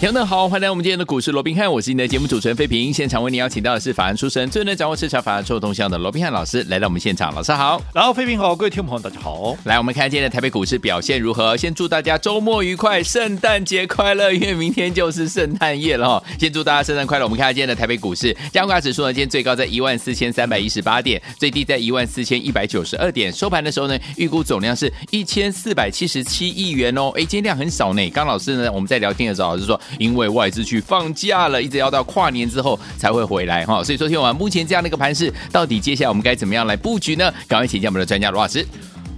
听众好，欢迎来我们今天的股市罗宾汉，我是你的节目主持人费平。现场为你邀请到的是法案出身、最能掌握市场法案臭动向的罗宾汉老师，来到我们现场。老师好，然后费平好，各位听众朋友大家好。来，我们看今天的台北股市表现如何？先祝大家周末愉快，圣诞节快乐，因为明天就是圣诞夜了哈。先祝大家圣诞快乐。我们看今天的台北股市，加权指数呢，今天最高在一万四千三百一十八点，最低在一万四千一百九十二点，收盘的时候呢，预估总量是一千四百七十七亿元哦。哎，今天量很少呢。刚老师呢，我们在聊天的时候老师说，因为外资。去放假了，一直要到跨年之后才会回来哈，所以说听完目前这样的一个盘势，到底接下来我们该怎么样来布局呢？赶快请教我们的专家罗老师。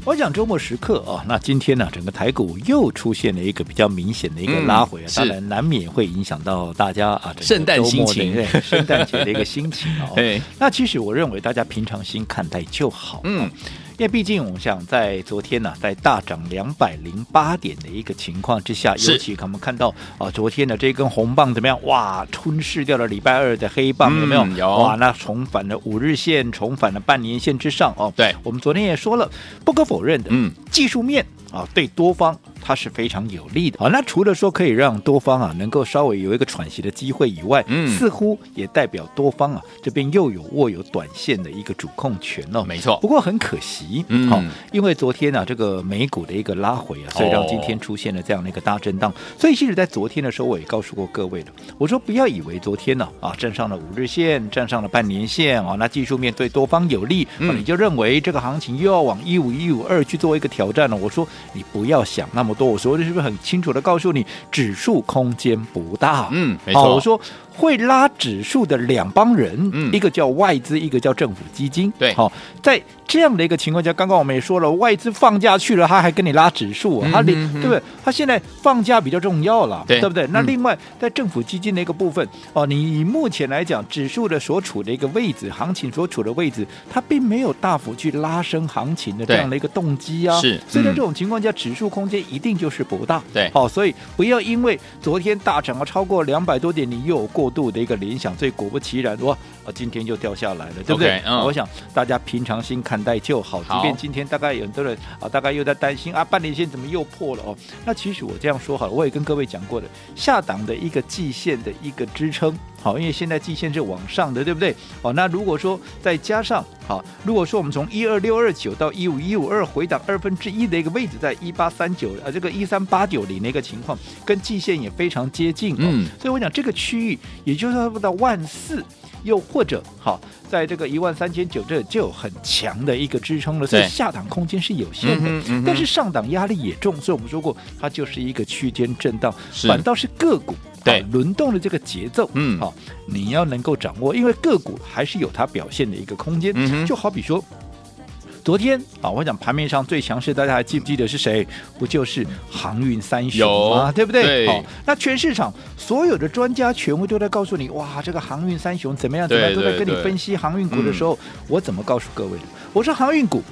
我讲周末时刻啊，那今天呢，整个台股又出现了一个比较明显的一个拉回当然难免会影响到大家啊，圣诞心情，圣诞节的一个心情哦。对，那其实我认为大家平常心看待就好。嗯。因为毕竟，我想在昨天呢、啊，在大涨两百零八点的一个情况之下，尤其我们看到啊，昨天的这根红棒怎么样？哇，吞噬掉了礼拜二的黑棒，有没有？嗯、有。哇，那重返了五日线，重返了半年线之上哦。对，我们昨天也说了，不可否认的，嗯，技术面啊，对多方。它是非常有利的。好，那除了说可以让多方啊能够稍微有一个喘息的机会以外，嗯，似乎也代表多方啊这边又有握有短线的一个主控权哦。没错。不过很可惜，嗯，好，因为昨天啊这个美股的一个拉回啊，所以让今天出现了这样的一个大震荡。哦、所以其实，在昨天的时候，我也告诉过各位了，我说不要以为昨天呢啊，啊站上了五日线，站上了半年线啊，那技术面对多方有利，嗯、啊，你就认为这个行情又要往一五一五二去做一个挑战了。我说你不要想那么多，我说的是不是很？清楚的告诉你，指数空间不大。嗯，没错。我说。会拉指数的两帮人，嗯，一个叫外资，一个叫政府基金。对，好，在这样的一个情况下，刚刚我们也说了，外资放假去了，他还跟你拉指数，啊，他连、嗯、对不对？他现在放假比较重要了，对，对不对？那另外，在政府基金的一个部分，哦，你以目前来讲，指数的所处的一个位置，行情所处的位置，它并没有大幅去拉升行情的这样的一个动机啊。是，所以在这种情况下，指数空间一定就是不大。对，好，所以不要因为昨天大涨了超过两百多点，你又有过度的一个联想。所以果不其然，哇，啊今天就掉下来了，对不对？Okay, 嗯、我想大家平常心看待就好。即便今天大概有很多人啊，大概又在担心啊，半年线怎么又破了哦？那其实我这样说好了，我也跟各位讲过的，下档的一个季线的一个支撑，好，因为现在季线是往上的，对不对？好，那如果说再加上好，如果说我们从一二六二九到一五一五二回档二分之一的一个位置，在一八三九啊，这个一三八九零的一个情况，跟季线也非常接近，嗯，所以我讲这个区域，也就是说到万四。又或者好，在这个一万三千九这就有很强的一个支撑了，所以下档空间是有限的，嗯嗯、但是上档压力也重，所以我们说过，它就是一个区间震荡，反倒是个股对。轮动的这个节奏，嗯，好，你要能够掌握，因为个股还是有它表现的一个空间，嗯、就好比说。昨天啊，我讲盘面上最强势，大家还记不记得是谁？不就是航运三雄吗？对不对？对。好，那全市场所有的专家权威都在告诉你，哇，这个航运三雄怎么样？怎么样？都在跟你分析航运股的时候，我怎么告诉各位的？我说航运股。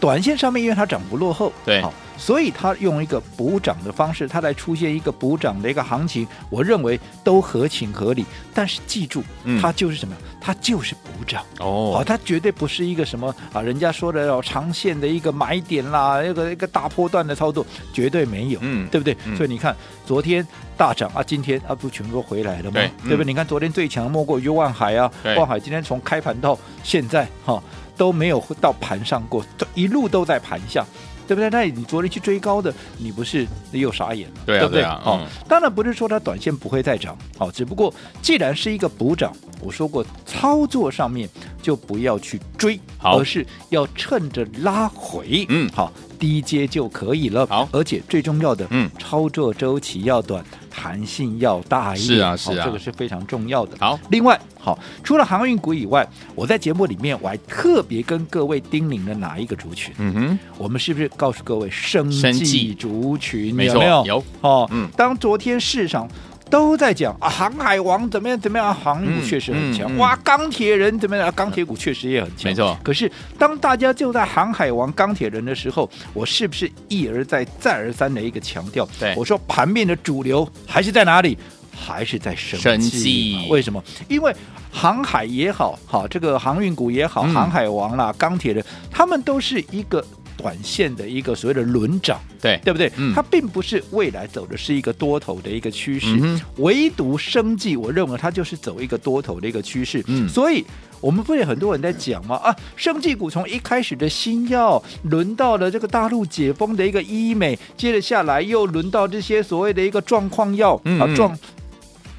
短线上面，因为它涨不落后，对，好，所以它用一个补涨的方式，它来出现一个补涨的一个行情，我认为都合情合理。但是记住，嗯、它就是什么？它就是补涨哦，好，它绝对不是一个什么啊，人家说的要长线的一个买点啦，一个一个大波段的操作，绝对没有，嗯，对不对？嗯、所以你看，昨天大涨啊，今天啊，不全部回来了吗？对，对不对？嗯、你看昨天最强莫过于万海啊，对万海今天从开盘到现在，哈。都没有到盘上过，都一路都在盘下，对不对？那你昨天去追高的，你不是又傻眼了，对，啊、对不对？好、啊，哦嗯、当然不是说它短线不会再涨，好、哦，只不过既然是一个补涨，我说过操作上面就不要去追，而是要趁着拉回，嗯，好，低阶就可以了，好，而且最重要的，嗯，操作周期要短。弹性要大一点，是啊，是啊，这个是非常重要的。好，另外，好，除了航运股以外，我在节目里面我还特别跟各位叮咛了哪一个族群？嗯哼，我们是不是告诉各位生计族群？有没有？有哦，嗯，当昨天市场都在讲啊，航海王怎么样怎么样，航运股确实很强。嗯嗯、哇，钢铁人怎么样？钢铁股确实也很强。没错。可是当大家就在航海王、钢铁人的时候，我是不是一而再、再而三的一个强调？对，我说盘面的主流还是在哪里？还是在生技。生技。为什么？因为航海也好，好这个航运股也好，嗯、航海王啦、钢铁人，他们都是一个。短线的一个所谓的轮涨，对对不对？嗯，它并不是未来走的是一个多头的一个趋势，嗯、唯独生计，我认为它就是走一个多头的一个趋势。嗯，所以我们不是很多人在讲吗？啊，生计股从一开始的新药，轮到了这个大陆解封的一个医美，接着下来又轮到这些所谓的一个状况药、嗯、啊状。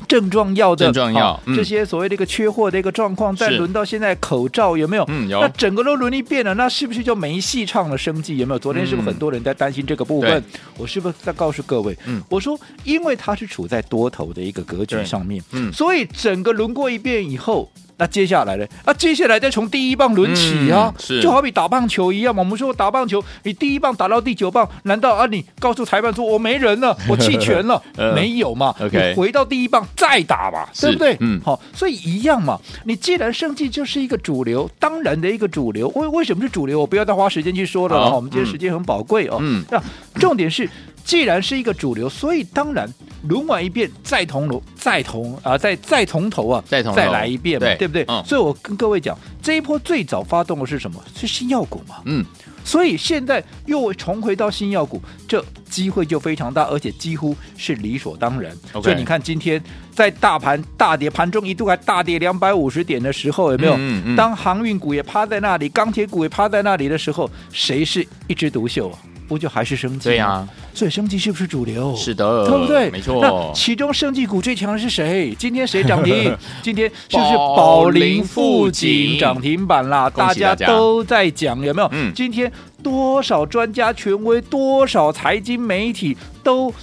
症状药的症状药、嗯，这些所谓的一个缺货的一个状况，再轮到现在口罩有没有？嗯，有。那整个都轮一遍了，那是不是就没戏唱了？生计有没有？昨天是不是很多人在担心这个部分？嗯、我是不是在告诉各位？嗯，我说，因为它是处在多头的一个格局上面，嗯，所以整个轮过一遍以后。那接下来呢？啊，接下来再从第一棒轮起啊，嗯、是就好比打棒球一样嘛。我们说打棒球，你第一棒打到第九棒，难道啊你告诉裁判说我没人了，我弃权了？呃、没有嘛？OK，你回到第一棒再打嘛，对不对？嗯，好，所以一样嘛。你既然生技就是一个主流，当然的一个主流。为为什么是主流？我不要再花时间去说了。哈，我们今天时间很宝贵哦。嗯，那重点是。既然是一个主流，所以当然轮完一遍再同楼，再同啊，再再从头啊，再同再来一遍嘛，对，对不对？嗯，所以我跟各位讲，这一波最早发动的是什么？是新药股嘛。嗯，所以现在又重回到新药股，这机会就非常大，而且几乎是理所当然。所以你看，今天在大盘大跌，盘中一度还大跌两百五十点的时候，有没有？嗯嗯嗯，当航运股也趴在那里，钢铁股也趴在那里的时候，谁是一枝独秀啊？不就还是生技？对呀、啊，所以生技是不是主流？是的，对不对？没错。那其中生技股最强的是谁？今天谁涨停？今天是不是宝林富锦涨停板啦！大家都在讲有没有？嗯，今天多少专家权威，多少财经媒体都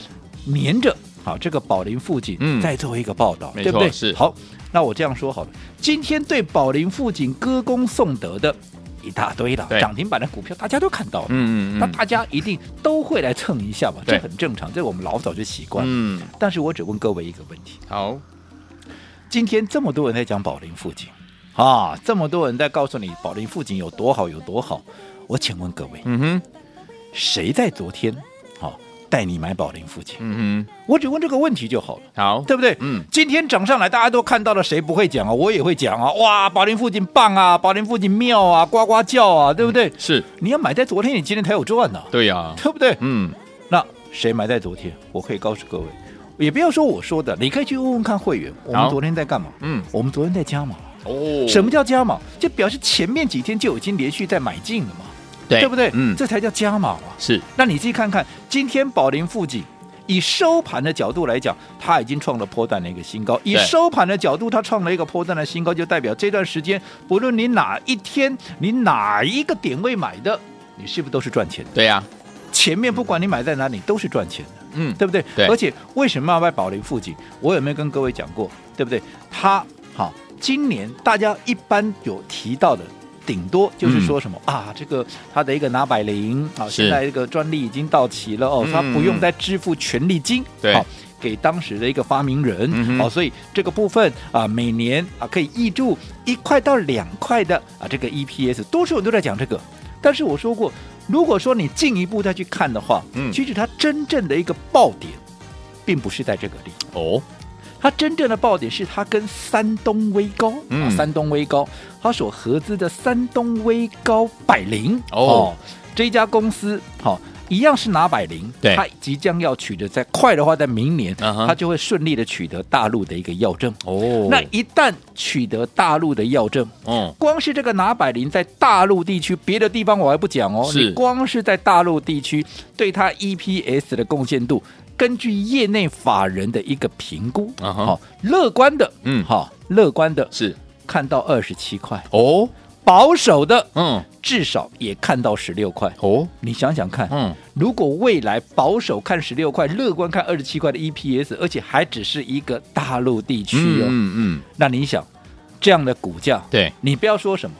黏着好这个宝林富锦，嗯，再做一个报道，对不对？是。好，那我这样说好了，今天对宝林富锦歌功颂德的。一大堆了，涨停板的股票大家都看到了，嗯嗯，那大家一定都会来蹭一下嘛，这很正常，这我们老早就习惯。嗯，但是我只问各位一个问题：好，今天这么多人在讲宝林富锦啊，这么多人在告诉你宝林富锦有多好有多好，我请问各位，嗯哼，谁在昨天好？带你买宝林附近，嗯哼，我只问这个问题就好了，好，对不对？嗯，今天涨上来，大家都看到了，谁不会讲啊？我也会讲啊！哇，宝林附近棒啊，宝林附近妙啊，呱呱叫啊，对不对？是，你要买在昨天，你今天才有赚呢。对呀，对不对？嗯，那谁买在昨天？我可以告诉各位，也不要说我说的，你可以去问问看会员，我们昨天在干嘛？嗯，我们昨天在加码哦。什么叫加码？就表示前面几天就已经连续在买进了嘛，对，对不对？嗯，这才叫加码啊。是，那你自己看看，今天宝林富锦。以收盘的角度来讲，它已经创了波段的一个新高。以收盘的角度，它创了一个波段的新高，就代表这段时间，不论你哪一天，你哪一个点位买的，你是不是都是赚钱的？对呀、啊，前面不管你买在哪里，都是赚钱的。嗯，对不对？对。而且为什么要卖宝林附近？我有没有跟各位讲过？对不对？它好，今年大家一般有提到的。顶多就是说什么、嗯、啊，这个他的一个拿百灵啊，现在这个专利已经到期了哦，他不用再支付权利金，对、嗯，给当时的一个发明人，嗯、哦，所以这个部分啊，每年啊可以挹注一块到两块的啊这个 EPS，多数人都在讲这个，但是我说过，如果说你进一步再去看的话，嗯，其实它真正的一个爆点，并不是在这个里哦。它真正的爆点是它跟山东威高，嗯，啊、山东威高，它所合资的山东威高百灵。哦，哦，这一家公司好、哦、一样是拿百灵，对，它即将要取得，在快的话，在明年，嗯、它就会顺利的取得大陆的一个药证。哦。那一旦取得大陆的药证，哦，光是这个拿百灵在大陆地区，别的地方我还不讲哦，是。你光是在大陆地区对它 EPS 的贡献度。根据业内法人的一个评估，啊好，乐观的，嗯，好，乐观的是。看到二十七块哦，保守的，嗯，至少也看到十六块哦。你想想看，嗯，如果未来保守看十六块，乐观看二十七块的 EPS，而且还只是一个大陆地区哦，嗯嗯，那你想这样的股价，对，你不要说什么，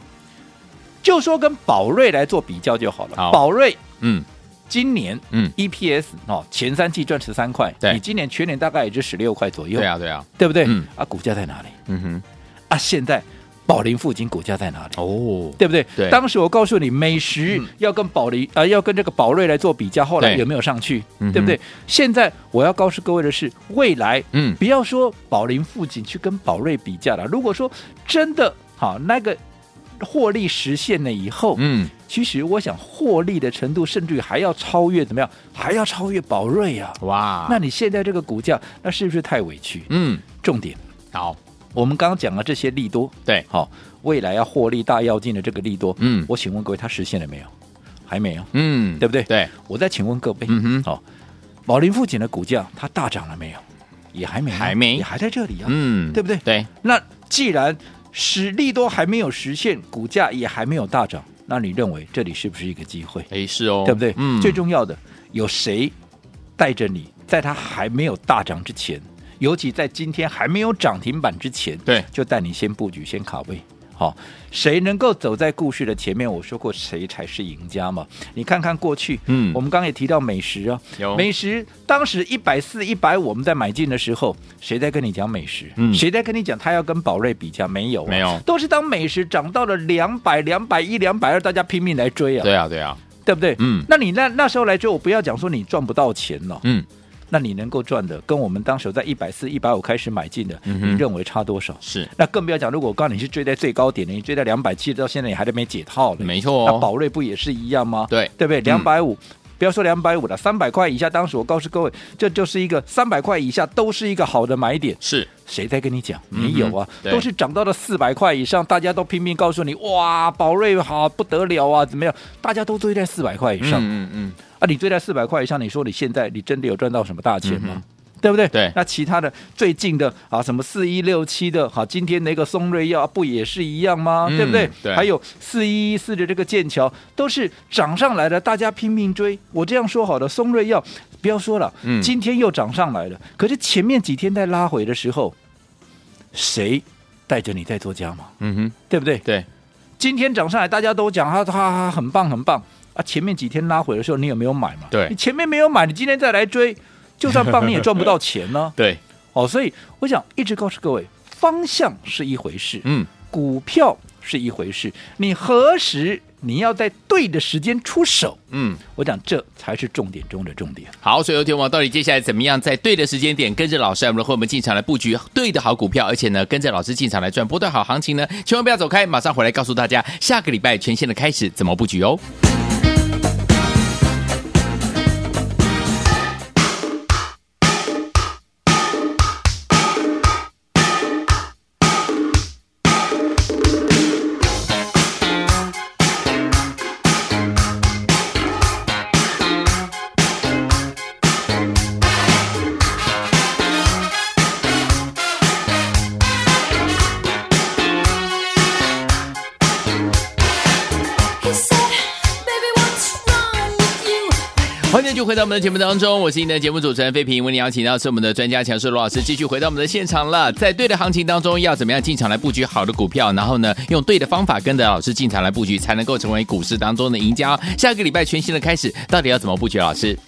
就说跟宝瑞来做比较就好了。好，宝瑞，嗯。今年嗯 EPS 哦前三季赚十三块，你今年全年大概也就十六块左右。对啊对啊，对不对？嗯啊，股价在哪里？嗯哼，啊现在。宝林附近股价在哪里？哦，对不对？对，当时我告诉你，美食要跟宝林啊，要跟这个宝瑞来做比较，后来有没有上去？对不对？现在我要告诉各位的是，未来，嗯，不要说宝林附近去跟宝瑞比较了。如果说真的好，那个获利实现了以后，嗯，其实我想获利的程度，甚至于还要超越怎么样？还要超越宝瑞啊！哇，那你现在这个股价，那是不是太委屈？嗯，重点好。我们刚刚讲了这些利多，对，好，未来要获利大要进的这个利多，嗯，我请问各位，它实现了没有？还没有，嗯，对不对？对，我再请问各位，嗯哼，好，宝林富锦的股价它大涨了没有？也还没，还没，也还在这里啊，嗯，对不对？对，那既然使利多还没有实现，股价也还没有大涨，那你认为这里是不是一个机会？哎，是哦，对不对？嗯，最重要的有谁带着你，在它还没有大涨之前？尤其在今天还没有涨停板之前，对，就带你先布局，先卡位。好，谁能够走在故事的前面？我说过，谁才是赢家嘛？你看看过去，嗯，我们刚刚也提到美食啊，美食，当时一百四、一百五，我们在买进的时候，谁在跟你讲美食？嗯，谁在跟你讲他要跟宝瑞比价？没有、啊，没有，都是当美食涨到了两百、两百一、两百二，大家拼命来追啊！对啊，对啊，对不对？嗯，那你那那时候来追，我不要讲说你赚不到钱了，嗯。那你能够赚的，跟我们当时在一百四、一百五开始买进的，嗯、你认为差多少？是。那更不要讲，如果我告诉你是追在最高点的，你追在两百七，到现在你还在没解套的。没错、哦。那宝瑞不也是一样吗？对，对不对？两百五，不要说两百五了，三百块以下，当时我告诉各位，这就是一个三百块以下都是一个好的买点。是。谁在跟你讲？没有啊，嗯、都是涨到了四百块以上，大家都拼命告诉你，哇，宝瑞好不得了啊，怎么样？大家都追在四百块以上。嗯嗯。嗯啊，你追在四百块以上，你说你现在你真的有赚到什么大钱吗？嗯、对不对？对。那其他的最近的啊，什么四一六七的，好、啊，今天那个松瑞药不也是一样吗？嗯、对不对？对。还有四一一四的这个剑桥，都是涨上来的，大家拼命追。我这样说好的，松瑞药不要说了，嗯，今天又涨上来了。可是前面几天在拉回的时候，谁带着你在做加吗？嗯哼，对不对？对。今天涨上来，大家都讲他他他很棒很棒。啊，前面几天拉回的时候，你有没有买嘛？对，你前面没有买，你今天再来追，就算棒你也赚不到钱呢。对，哦，所以我想一直告诉各位，方向是一回事，嗯，股票是一回事，你何时你要在对的时间出手？嗯，我讲这才是重点中的重点。好，所以有天王到底接下来怎么样在对的时间点跟着老师，我们和我们进场来布局对的好股票，而且呢，跟着老师进场来赚波段好行情呢？千万不要走开，马上回来告诉大家下个礼拜全线的开始怎么布局哦。在我们的节目当中，我是你的节目主持人费平，为你邀请到是我们的专家强势罗老师，继续回到我们的现场了。在对的行情当中，要怎么样进场来布局好的股票？然后呢，用对的方法跟着老师进场来布局，才能够成为股市当中的赢家。下个礼拜全新的开始，到底要怎么布局？老师？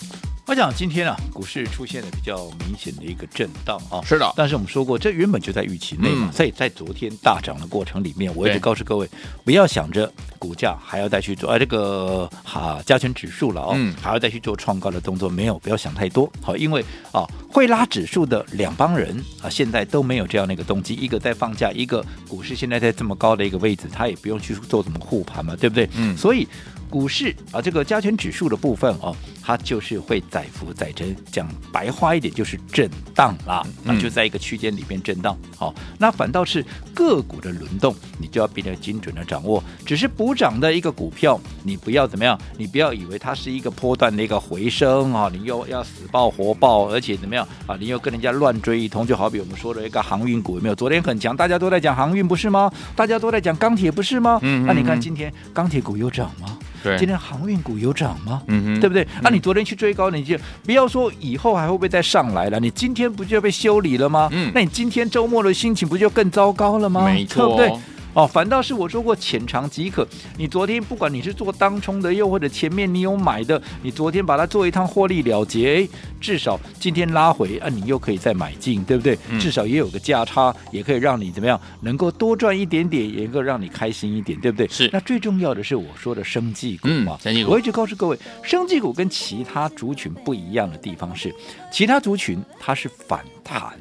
我想今天啊，股市出现了比较明显的一个震荡啊，是的。但是我们说过，这原本就在预期内嘛。所以在昨天大涨的过程里面，我一直告诉各位，不要想着股价还要再去做啊这个哈加权指数了哦，还要再去做创高的动作，没有，不要想太多。好，因为啊会拉指数的两帮人啊，现在都没有这样的一个动机，一个在放假，一个股市现在在这么高的一个位置，他也不用去做什么护盘嘛，对不对？嗯，所以。股市啊，这个加权指数的部分哦，它就是会载浮载沉，讲白话一点就是震荡啦，那、嗯、就在一个区间里面震荡。好，那反倒是个股的轮动，你就要比较精准的掌握。只是补涨的一个股票，你不要怎么样，你不要以为它是一个波段的一个回升啊，你又要死抱活抱，而且怎么样啊，你又跟人家乱追一通，就好比我们说的一个航运股有没有？昨天很强，大家都在讲航运不是吗？大家都在讲钢铁不是吗？嗯，那你看今天钢铁股有涨吗？对，今天航运股有涨吗？嗯哼，对不对？那、嗯啊、你昨天去追高，你就不要说以后还会不会再上来了？你今天不就被修理了吗？嗯，那你今天周末的心情不就更糟糕了吗？没错，对不对？哦，反倒是我说过浅尝即可。你昨天不管你是做当冲的，又或者前面你有买的，你昨天把它做一趟获利了结，至少今天拉回啊，你又可以再买进，对不对？嗯、至少也有个价差，也可以让你怎么样能够多赚一点点，也能够让你开心一点，对不对？是。那最重要的是我说的生技股嘛，生技股。我一直告诉各位，生技股跟其他族群不一样的地方是，其他族群它是反弹。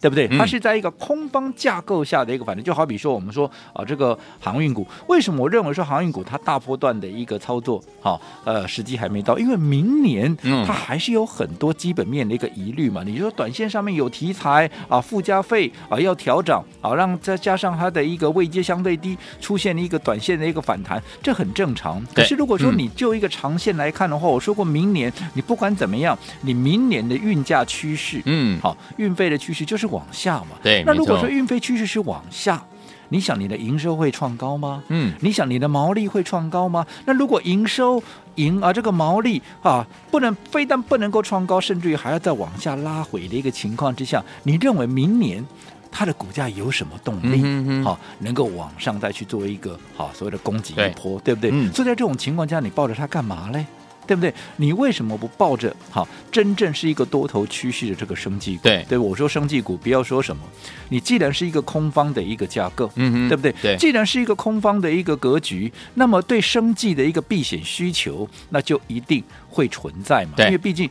对不对？它是在一个空方架构下的一个反正，就好比说我们说啊，这个航运股，为什么我认为说航运股它大波段的一个操作，好、啊，呃，时机还没到，因为明年它还是有很多基本面的一个疑虑嘛。你说短线上面有题材啊，附加费啊要调整啊，让再加上它的一个位阶相对低，出现了一个短线的一个反弹，这很正常。可是如果说你就一个长线来看的话，我说过明年你不管怎么样，你明年的运价趋势，嗯，好，运费的趋势就是。往下嘛，对。那如果说运费趋势是往下，你想你的营收会创高吗？嗯，你想你的毛利会创高吗？那如果营收营啊这个毛利啊不能非但不能够创高，甚至于还要再往下拉回的一个情况之下，你认为明年它的股价有什么动力？好，能够往上再去做一个好所谓的攻击一波，对，对不对？嗯。所以在这种情况下，你抱着它干嘛嘞？对不对？你为什么不抱着好真正是一个多头趋势的这个生技股？对，对我说生技股，不要说什么。你既然是一个空方的一个架构，嗯哼，对不对？对，既然是一个空方的一个格局，那么对生计的一个避险需求，那就一定会存在嘛。对，因为毕竟，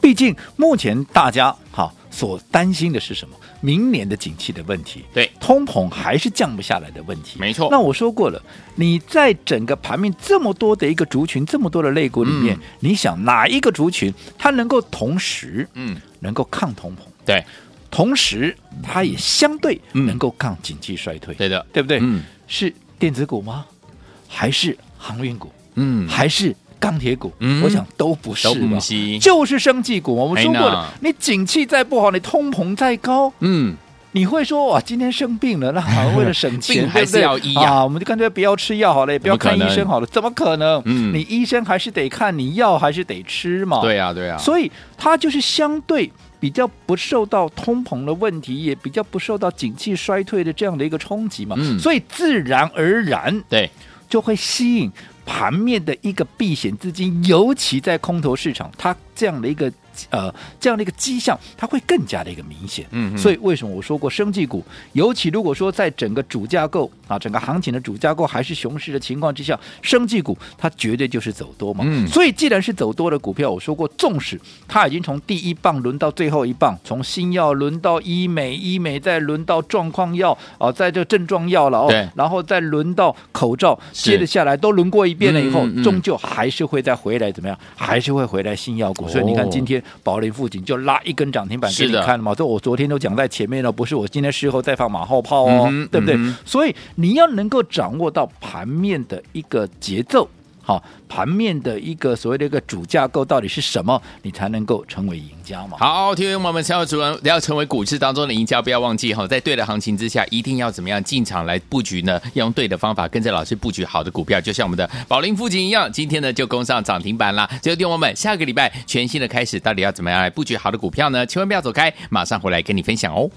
毕竟目前大家好所担心的是什么？明年的景气的问题，对，通膨还是降不下来的问题，没错。那我说过了，你在整个盘面这么多的一个族群，这么多的类股里面，嗯、你想哪一个族群它能够同时，嗯，能够抗通膨？对，同时它也相对能够抗景气衰退，对的，对不对？嗯，是电子股吗？还是航运股？嗯，还是？钢铁股，嗯、我想都不是吧，就是生技股。我们说过了，你景气再不好，你通膨再高，嗯，你会说哇，今天生病了，那好像为了省钱，还是要医啊？我们就干脆不要吃药好了，也不要看医生好了，怎么可能？嗯，你医生还是得看，你药还是得吃嘛。对呀，对呀。所以它就是相对比较不受到通膨的问题，也比较不受到景气衰退的这样的一个冲击嘛。嗯，所以自然而然，对，就会吸引。盘面的一个避险资金，尤其在空头市场，它这样的一个。呃，这样的一个迹象，它会更加的一个明显。嗯，所以为什么我说过，生技股，尤其如果说在整个主架构啊，整个行情的主架构还是熊市的情况之下，生技股它绝对就是走多嘛。嗯，所以既然是走多的股票，我说过，纵使它已经从第一棒轮到最后一棒，从新药轮到医美，医美再轮到状况药啊，在这症状药了哦，然后再轮到口罩，接着下来都轮过一遍了以后，嗯嗯、终究还是会再回来怎么样？还是会回来新药股。所以你看今天。宝林附近就拉一根涨停板给你看了嘛？这我昨天都讲在前面了，不是我今天事后再放马后炮哦，嗯、对不对？嗯、所以你要能够掌握到盘面的一个节奏。好，盘面的一个所谓的一个主架构到底是什么，你才能够成为赢家嘛？好，听众朋友们，想要主人要成为股市当中的赢家，不要忘记哈，在对的行情之下，一定要怎么样进场来布局呢？要用对的方法，跟着老师布局好的股票，就像我们的宝林附近一样，今天呢就攻上涨停板了。最后，听众们，下个礼拜全新的开始，到底要怎么样来布局好的股票呢？千万不要走开，马上回来跟你分享哦。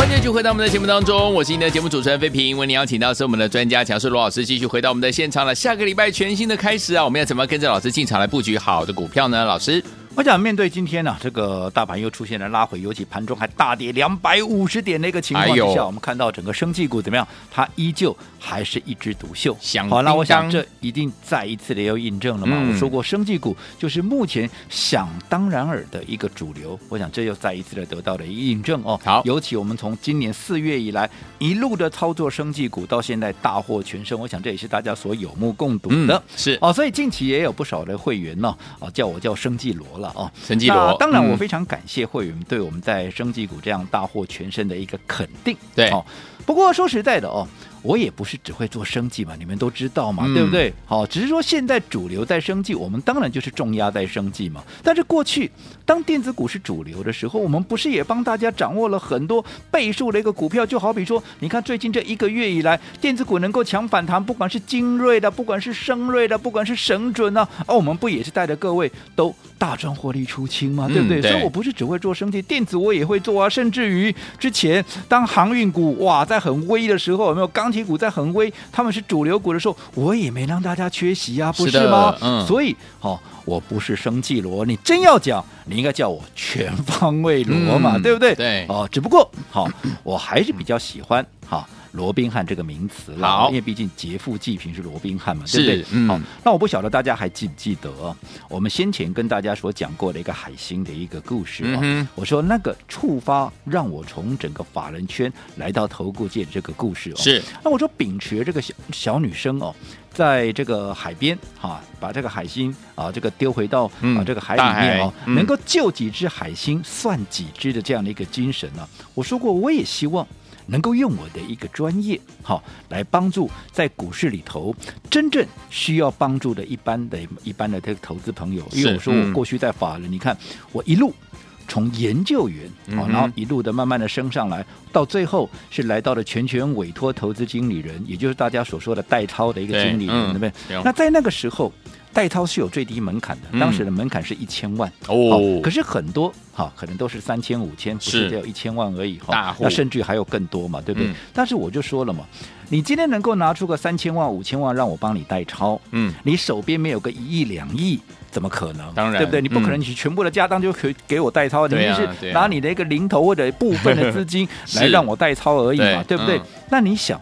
欢迎继续回到我们的节目当中，我是您的节目主持人飞平。为您邀请到是我们的专家强势罗老师，继续回到我们的现场了。下个礼拜全新的开始啊，我们要怎么跟着老师进场来布局好的股票呢？老师？我想面对今天呢、啊，这个大盘又出现了拉回，尤其盘中还大跌两百五十点的一个情况之下，哎、我们看到整个生技股怎么样？它依旧还是一枝独秀。好，那我想这一定再一次的要印证了嘛？嗯、我说过，生技股就是目前想当然尔的一个主流。我想这又再一次的得到了一个印证哦。好，尤其我们从今年四月以来一路的操作生技股，到现在大获全胜，我想这也是大家所有目共睹的。嗯、是哦，所以近期也有不少的会员呢，啊，叫我叫生技罗了啊，生技罗。当然，我非常感谢会员对我们在生技股这样大获全胜的一个肯定。对，哦，不过说实在的哦，我也不是只会做生技嘛，你们都知道嘛，嗯、对不对？好，只是说现在主流在生技，我们当然就是重压在生技嘛。但是过去当电子股是主流的时候，我们不是也帮大家掌握了很多倍数的一个股票？就好比说，你看最近这一个月以来，电子股能够强反弹，不管是精锐的，不管是升锐的，不管是神准啊，哦，我们不也是带着各位都大赚获利出清嘛？对不对？嗯、对，所以我不是只会做生技，电子我也会做啊。甚至于之前当航运股哇在很威的时候，有没有钢铁股在很威？他们是主流股的时候，我也没让大家缺席啊，不是吗？是嗯，所以好、哦，我不是生气罗，你真要讲，你应该叫我全方位罗嘛，嗯、对不对？对，哦，只不过好、哦，我还是比较喜欢哈。哦罗宾汉这个名词了，因为毕竟劫富济贫是罗宾汉嘛，对不对？嗯、好，那我不晓得大家还记不记得，我们先前跟大家所讲过的一个海星的一个故事啊。嗯、我说那个触发让我从整个法人圈来到投顾界的这个故事哦。是。那我说秉持这个小小女生哦，在这个海边哈，把这个海星啊这个丢回到啊这个海里面哦，嗯、能够救几只海星算几只的这样的一个精神呢、啊？我说过，我也希望。能够用我的一个专业，好来帮助在股市里头真正需要帮助的一般的一般的这个投资朋友。因为我说我过去在法人，嗯、你看我一路从研究员，好，然后一路的慢慢的升上来，到最后是来到了全权委托投资经理人，也就是大家所说的代操的一个经理人，对，不对？那在那个时候。代操是有最低门槛的，当时的门槛是一千万、嗯、哦。可是很多哈，可能都是三千五千，不是只有一千万而已哈。那甚至还有更多嘛，对不对？嗯、但是我就说了嘛，你今天能够拿出个三千万、五千万让我帮你代操，嗯，你手边没有个一亿两亿，怎么可能？当然，对不对？你不可能你全部的家当就可以给我代操，嗯、你是拿你的一个零头或者部分的资金 来让我代操而已嘛，对，对不对？嗯、那你想？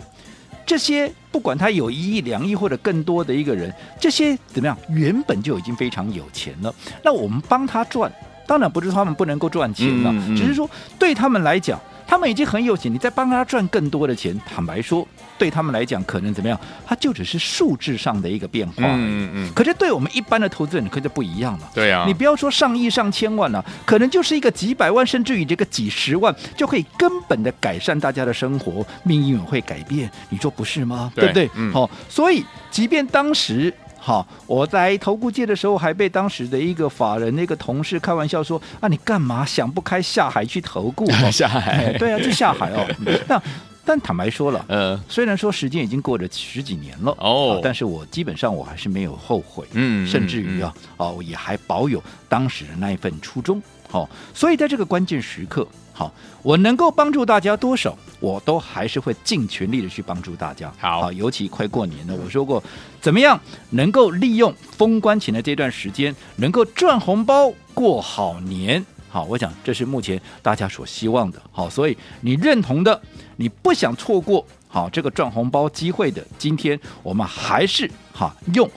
这些不管他有一亿、两亿或者更多的一个人，这些怎么样？原本就已经非常有钱了。那我们帮他赚，当然不是他们不能够赚钱了，嗯嗯、只是说对他们来讲。他们已经很有钱，你再帮他赚更多的钱，坦白说，对他们来讲，可能怎么样？他就只是数字上的一个变化。嗯嗯。可是对我们一般的投资人，可就不一样了。对啊。你不要说上亿、上千万了，可能就是一个几百万，甚至于这个几十万，就可以根本的改善大家的生活，命运会改变。你说不是吗？对，对不对？嗯。好，所以即便当时。好，我在投顾界的时候，还被当时的一个法人那个同事开玩笑说：“啊，你干嘛想不开下海去投顾？下海？对啊，去下海哦。那但坦白说了，呃，虽然说时间已经过了十几年了哦，但是我基本上我还是没有后悔，嗯，甚至于啊，哦、嗯，也还保有当时的那一份初衷。好，所以在这个关键时刻。好，我能够帮助大家多少，我都还是会尽全力的去帮助大家。好，尤其快过年了，我说过，怎么样能够利用封关前的这段时间，能够赚红包过好年？好，我想这是目前大家所希望的。好，所以你认同的，你不想错过好这个赚红包机会的，今天我们还是哈用。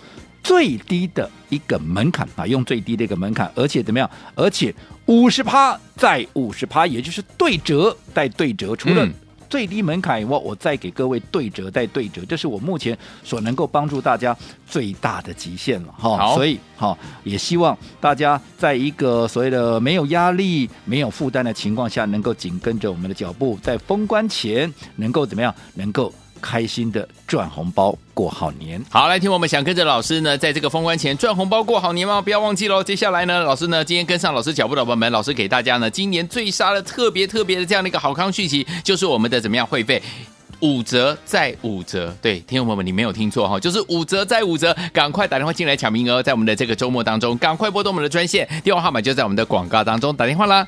最低的一个门槛啊，用最低的一个门槛，而且怎么样？而且五十趴再五十趴，也就是对折再对折。除了最低门槛以外，我再给各位对折再对折，这是我目前所能够帮助大家最大的极限了哈。所以哈，也希望大家在一个所谓的没有压力、没有负担的情况下，能够紧跟着我们的脚步，在封关前能够怎么样？能够。开心的赚红包过好年，好，来听我们想跟着老师呢，在这个封关前赚红包过好年吗？不要忘记喽。接下来呢，老师呢今天跟上老师脚步的朋友们，老师给大家呢今年最杀的特别特别的这样的一个好康讯息，就是我们的怎么样会费五折再五折。对，听众朋友们，你没有听错哈，就是五折再五折，赶快打电话进来抢名额，在我们的这个周末当中，赶快拨动我们的专线，电话号码就在我们的广告当中，打电话啦。